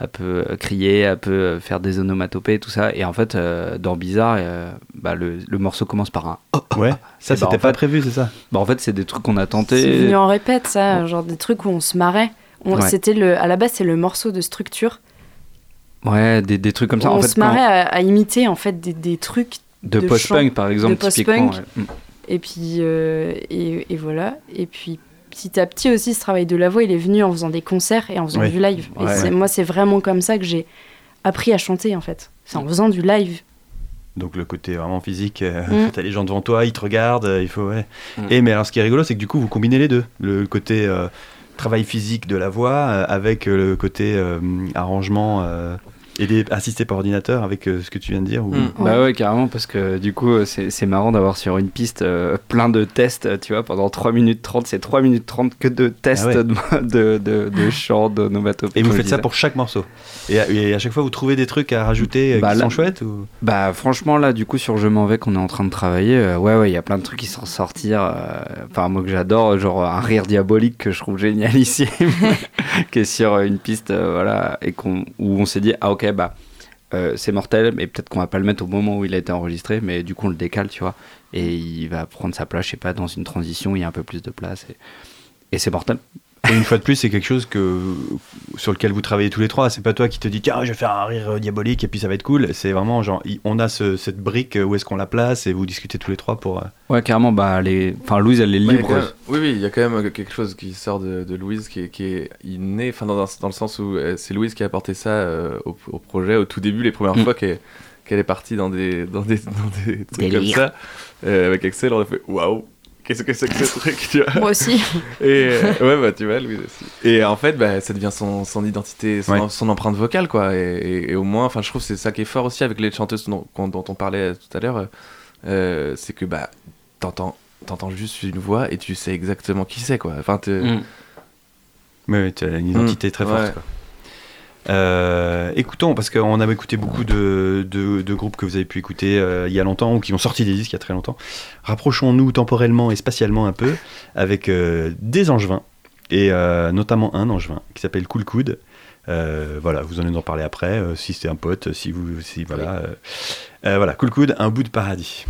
elle peut crier, elle peut euh, faire des onomatopées, tout ça. Et en fait, euh, dans Bizarre, euh, bah, le, le morceau commence par un Ouais, ça bah, c'était pas fait- prévu, c'est ça bah en fait, c'est des trucs qu'on a C'est tenté. venu en répète, ça, genre des trucs où on se marrait. On- Ouais. C'était le, à la base, c'est le morceau de structure. Ouais, des, des trucs comme ça. en on fait, se marrait à, à imiter en fait des, des trucs. de, de post-punk, par exemple, de post-punk. typiquement. ouais. Mm. Et puis euh, et, et voilà. Et puis petit à petit aussi, ce travail de la voix, il est venu en faisant des concerts et en faisant Ouais. du live. Et Ouais. moi, c'est vraiment comme ça que j'ai appris à chanter en fait. C'est en faisant du live. Donc le côté vraiment physique, euh, Mm. t'as les gens devant toi, ils te regardent, euh, il faut ouais. Mm. Et mais alors ce qui est rigolo, c'est que du coup vous combinez les deux, le côté euh, travail physique de la voix euh, avec euh, le côté euh, arrangement euh, aidé assisté par ordinateur avec euh, ce que tu viens de dire. ou- Mm. Bah ouais, carrément, parce que du coup, euh, c'est c'est marrant d'avoir sur une piste euh, plein de tests, tu vois, pendant 3 minutes 30, c'est 3 minutes 30 que de tests Ah ouais. de, de, de, de chant, d'onomatopée. Et vous faites ça pour chaque morceau. Et à, et à chaque fois vous trouvez des trucs à rajouter euh, Bah, qui là- sont chouettes ou... Bah franchement là du coup sur Je m'en vais qu'on est en train de travailler, euh, ouais ouais il y a plein de trucs qui sont sortir, euh, enfin moi que j'adore, genre un rire diabolique que je trouve génialissime, qui est sur une piste euh, voilà et qu'on où on s'est dit ah ok bah euh, c'est mortel mais peut-être qu'on va pas le mettre au moment où il a été enregistré mais du coup on le décale tu vois et il va prendre sa place je sais pas dans une transition il y a un peu plus de place et c'est mortel. Et une fois de plus, c'est quelque chose que sur lequel vous travaillez tous les trois. C'est pas toi qui te dis tiens, je vais faire un rire euh, diabolique et puis ça va être cool. C'est vraiment genre, on a ce- cette brique, euh, où est-ce qu'on la place et vous discutez tous les trois pour. euh, Ouais carrément bah les, enfin Louise elle est libre. même- oui, oui, il y a quand même quelque chose qui sort de, de Louise qui est, qui est inné, enfin dans, dans le sens où c'est Louise qui a apporté ça euh, au, au projet au tout début, les premières Mm. fois qu'elle est partie dans des, dans des, dans des trucs Délire. comme ça. Euh, avec Excel, on a fait waouh, qu'est-ce que c'est que ce truc, tu vois Moi aussi. Et euh, ouais, bah tu vois, Louise aussi. Et en fait, bah, ça devient son, son identité, son, Ouais. son empreinte vocale, quoi. Et, et- et au moins, enfin, je trouve que c'est ça qui est fort aussi avec les chanteuses dont, on parlait tout à l'heure. euh, euh, c'est que bah, t'entends, t'entends juste une voix et tu sais exactement qui c'est, quoi. Enfin, te- Mm. Mais ouais, tu as une identité très forte. ouais. quoi. Euh, écoutons, parce qu'on avait écouté beaucoup de, de- de groupes que vous avez pu écouter euh, il y a longtemps ou qui ont sorti des disques il y a très longtemps. Rapprochons-nous temporellement et spatialement un peu avec euh, des angevins, et notamment un angevin qui s'appelle Cool Coude. Voilà, vous en en parler après, si c'est un pote, si vous. Si, voilà, voilà, Cool Coude, un bout de paradis.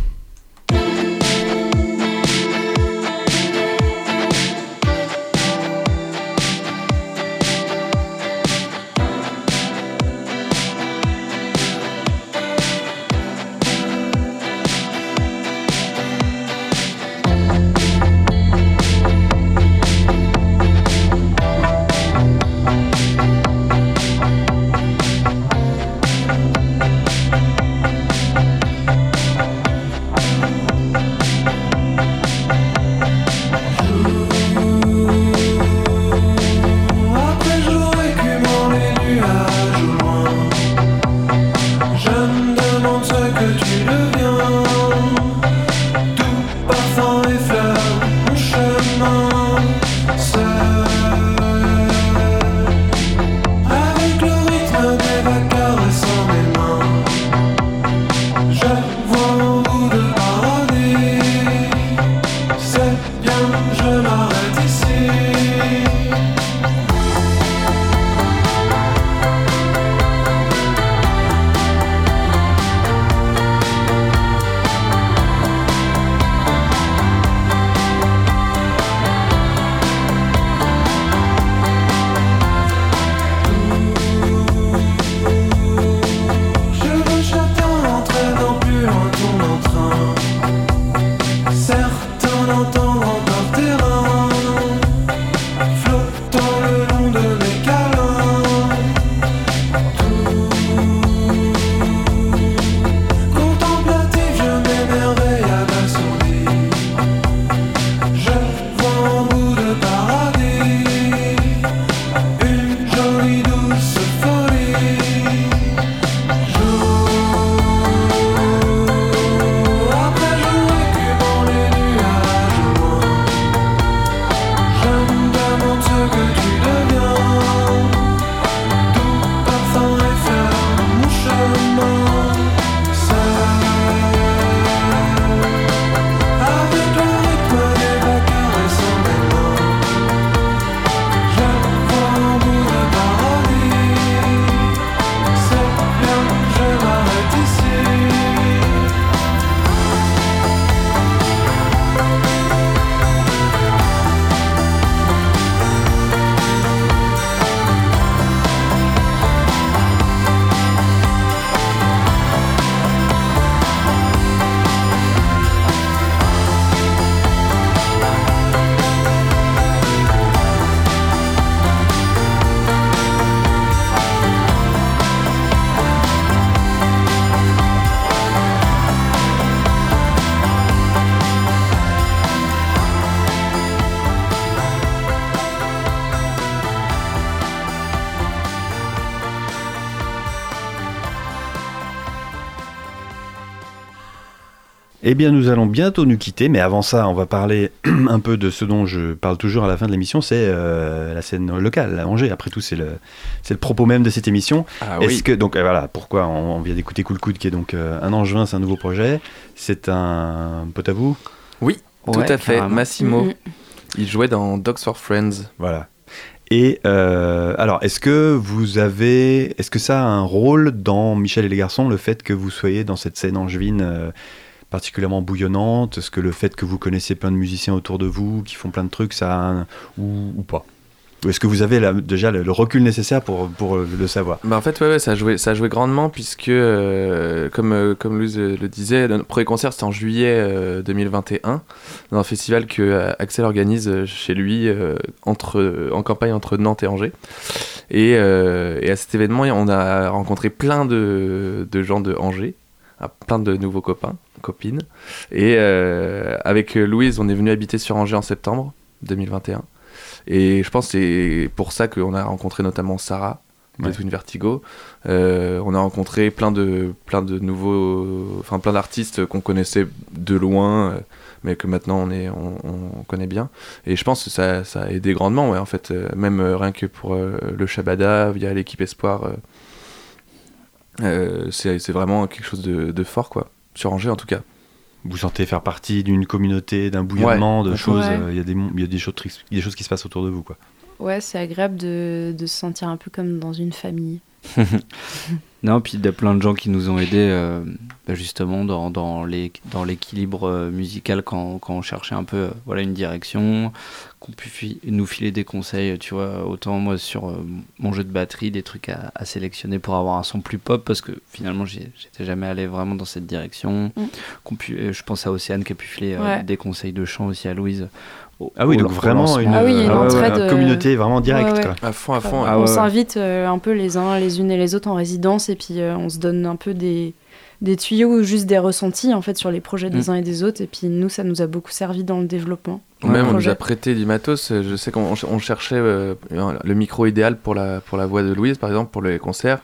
Eh bien, nous allons bientôt nous quitter, mais avant ça, on va parler un peu de ce dont je parle toujours à la fin de l'émission, c'est euh, la scène locale, à Angers. Après tout, c'est le, c'est le propos même de cette émission. Ah Est-ce oui. que donc euh, voilà, pourquoi on, on vient d'écouter Cool Coude, qui est donc euh, un angevin, c'est un nouveau projet. C'est un pote à vous, Oui, tout à fait. carrément. Massimo. Il jouait dans Dogs for Friends. voilà. Et euh, alors, est-ce que vous avez, est-ce que ça a un rôle dans Michel et les garçons, le fait que vous soyez dans cette scène angevine euh, particulièrement bouillonnante Est-ce que le fait que vous connaissez plein de musiciens autour de vous qui font plein de trucs, ça a un, ou, ou pas? Ou est-ce que vous avez déjà le, recul nécessaire pour, euh, le savoir? Bah en fait, ça joué, ça grandement puisque, euh, comme, euh, comme Louise le disait, notre premier concert c'était en juillet euh, 2021 dans un festival que Axel organise chez lui entre, en campagne entre Nantes et Angers. Et, à cet événement, on a rencontré plein de, de gens de Angers, plein de nouveaux copains, copines. Et euh, avec Louise, on est venu habiter sur Angers en septembre 2021. Et je pense que c'est pour ça qu'on a rencontré notamment Sarah, de Ouais. Twin Vertigo. Euh, on a rencontré plein de, plein de nouveaux, enfin plein d'artistes qu'on connaissait de loin, euh, mais que maintenant on, est, on, on connaît bien. Et je pense que ça, ça a aidé grandement, ouais, en fait, euh, même euh, rien que pour euh, le Shabada, via l'équipe Espoir, euh, euh, c'est c'est vraiment quelque chose de, de fort, quoi. Sur Angers en tout cas. Vous sentez faire partie d'une communauté, d'un bouillonnement de choses. Ouais. euh, Il y a des, y a des choses, des choses qui se passent autour de vous, quoi. Ouais, c'est agréable de, de se sentir un peu comme dans une famille. Non, puis il y a plein de gens qui nous ont aidés euh, bah, justement dans, dans les- dans l'équilibre euh, musical quand, quand on cherchait un peu euh, voilà, une direction, qu'on pu fi- nous filer des conseils, tu vois, autant moi sur euh, mon jeu de batterie, des trucs à, à sélectionner pour avoir un son plus pop, parce que finalement j'étais jamais allé vraiment dans cette direction. Mm. Qu'on pu- je pense à Océane qui a pu filer euh, Ouais. des conseils de chant aussi à Louise. au- Ah oui, donc vraiment une, Ah oui, une euh, euh, communauté vraiment directe, ouais, ouais. quoi. À fond, à fond. Ah on s'invite euh, un peu les uns les unes et les autres en résidence et puis euh, on se donne un peu des, des tuyaux ou juste des ressentis en fait sur les projets des Mm. uns et des autres et puis nous ça nous a beaucoup servi dans le développement. Même on nous a prêté du matos. Je sais qu'on on cherchait euh, le micro idéal pour la, pour la voix de Louise, par exemple, pour les concerts.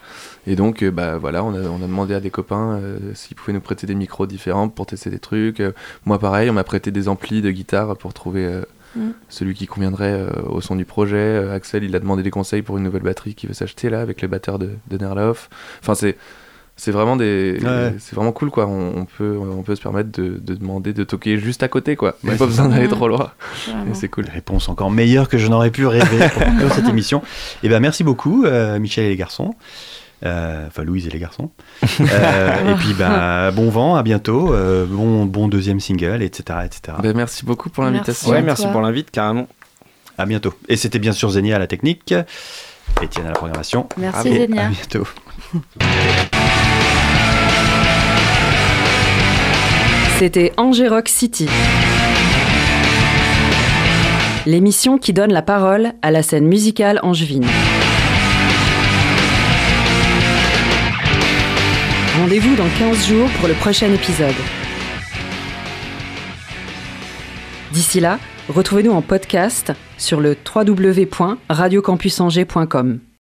Et donc, euh, bah, voilà, on a, on a demandé à des copains euh, s'ils pouvaient nous prêter des micros différents pour tester des trucs. Moi, pareil, on m'a prêté des amplis de guitare pour trouver Mm. celui qui conviendrait euh, au son du projet. Euh, Axel, il a demandé des conseils pour une nouvelle batterie qu'il veut s'acheter là, avec les batteurs de, de Nerloff. Enfin, c'est. C'est vraiment des, Ouais. c'est vraiment cool quoi. On, on peut, on peut se permettre de, de demander de toquer juste à côté quoi. Il n'y a pas besoin d'aller trop loin. Vraiment. Et c'est cool. Réponse encore meilleure que je n'aurais pu rêver pour cette émission. Et ben merci beaucoup, euh, Michel et les garçons. Euh, Enfin, Louise et les garçons. Euh, et puis, bah, bon vent, à bientôt. euh, bon, bon deuxième single, etc. etc. Ben, merci beaucoup pour Merci. l'invitation. Ouais, merci toi. pour l'invite, carrément. À bientôt. Et c'était bien sûr Zénia à la technique. Étienne à la programmation. Merci Et Zénia. À bientôt. C'était Angers Rock City. L'émission qui donne la parole à la scène musicale angevine. Rendez-vous dans 15 jours pour le prochain épisode. D'ici là, retrouvez-nous en podcast sur le www.radiocampusangers.com.